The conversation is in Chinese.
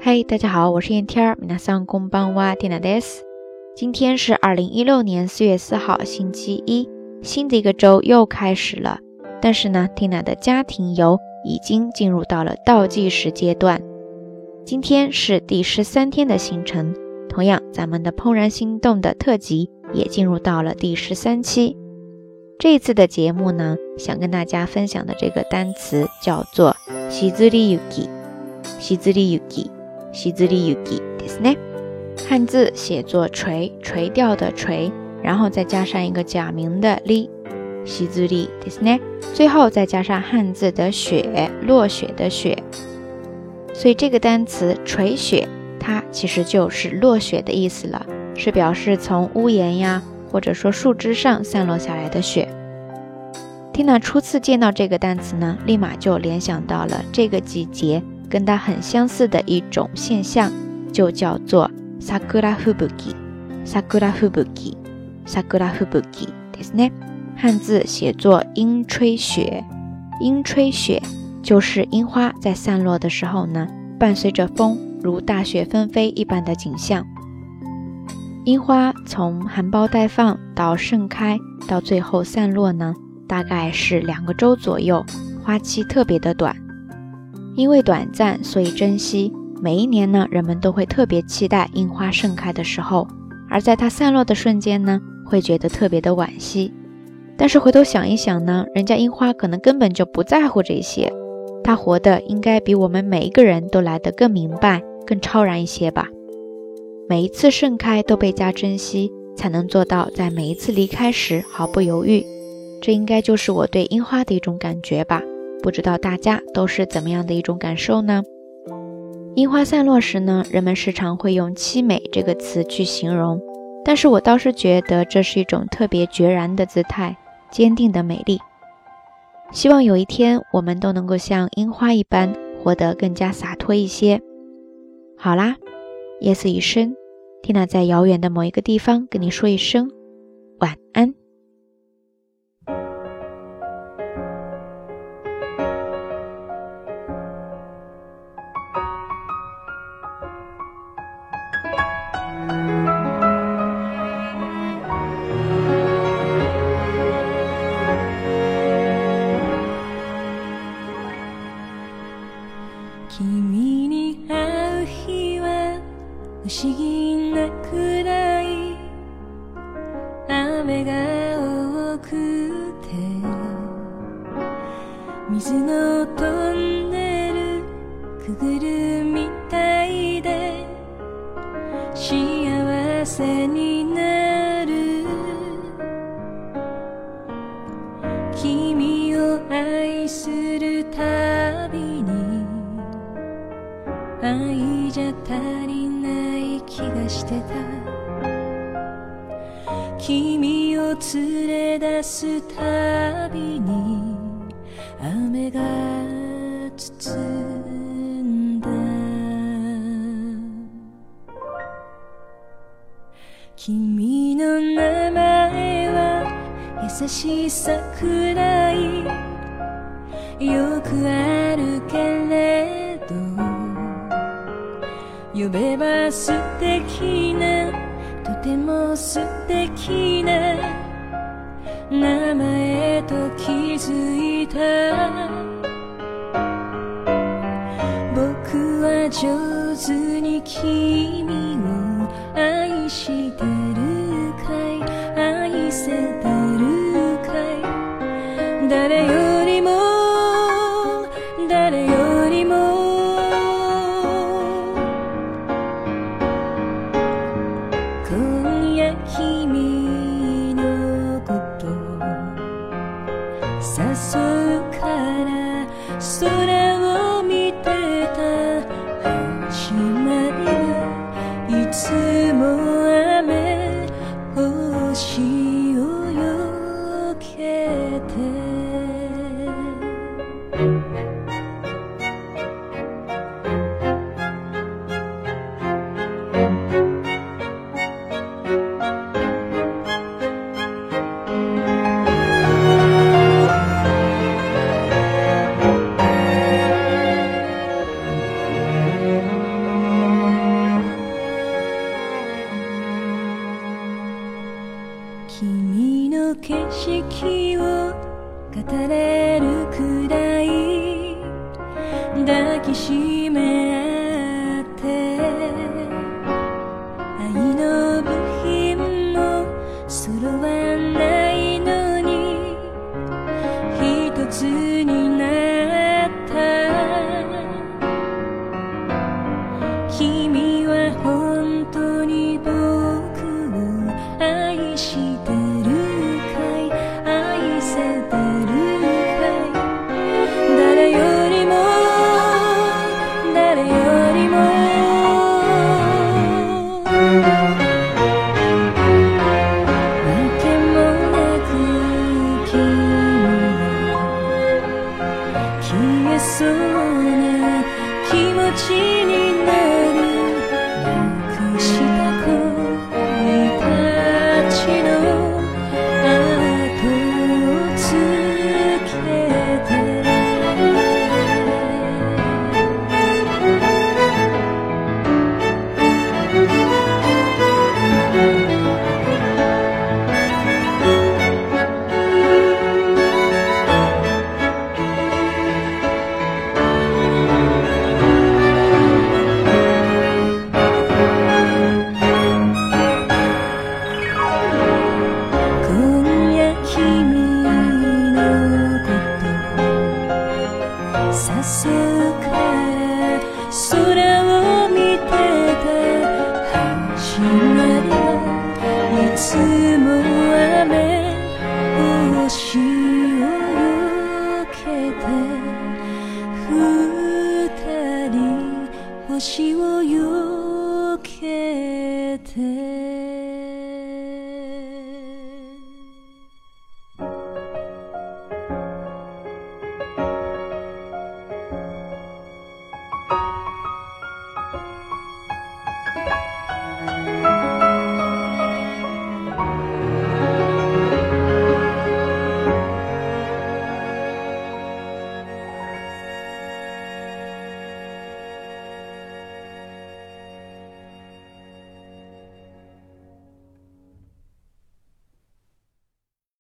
嗨，大家好，我是燕天儿，ん娜ん工帮娃蒂娜です。今天是二零一六年四月四号，星期一，新的一个周又开始了。但是呢，蒂娜的家庭游已经进入到了倒计时阶段。今天是第十三天的行程，同样，咱们的《怦然心动》的特辑也进入到了第十三期。这次的节目呢，想跟大家分享的这个单词叫做 “shizuri y u k i s h i z u k i 西字里有“垂”，对不对？汉字写作“垂”，垂钓的“垂”，然后再加上一个假名的“利”，西字里对不对？最后再加上汉字的“雪”，落雪的“雪”。所以这个单词“垂雪”，它其实就是落雪的意思了，是表示从屋檐呀，或者说树枝上散落下来的雪。蒂娜初次见到这个单词呢，立马就联想到了这个季节。跟它很相似的一种现象，就叫做“ sakura h u b u k i sakura h u b u k i sakura h u b u k i で s n a 汉字写作“樱吹雪”，“樱吹雪”就是樱花在散落的时候呢，伴随着风，如大雪纷飞一般的景象。樱花从含苞待放到盛开，到最后散落呢，大概是两个周左右，花期特别的短。因为短暂，所以珍惜。每一年呢，人们都会特别期待樱花盛开的时候，而在它散落的瞬间呢，会觉得特别的惋惜。但是回头想一想呢，人家樱花可能根本就不在乎这些，它活的应该比我们每一个人都来得更明白、更超然一些吧。每一次盛开都倍加珍惜，才能做到在每一次离开时毫不犹豫。这应该就是我对樱花的一种感觉吧。不知道大家都是怎么样的一种感受呢？樱花散落时呢，人们时常会用“凄美”这个词去形容，但是我倒是觉得这是一种特别决然的姿态，坚定的美丽。希望有一天我们都能够像樱花一般，活得更加洒脱一些。好啦，夜色已深缇娜在遥远的某一个地方跟你说一声晚安。雨が多くて水のトンネルくぐるみたいで幸せになる君を愛するたびに愛じゃ足りない気がしてた君を連れ出すたびに雨が包んだ君の名前は優しい桜井よくあるけれど呼べば素敵なても素敵な名前と気づいた僕は上手に君を愛してるかい愛せた景色を語れるくらい抱きしめ起你呢？さす空を見てた始まりいつも雨、星を避けて二人、星。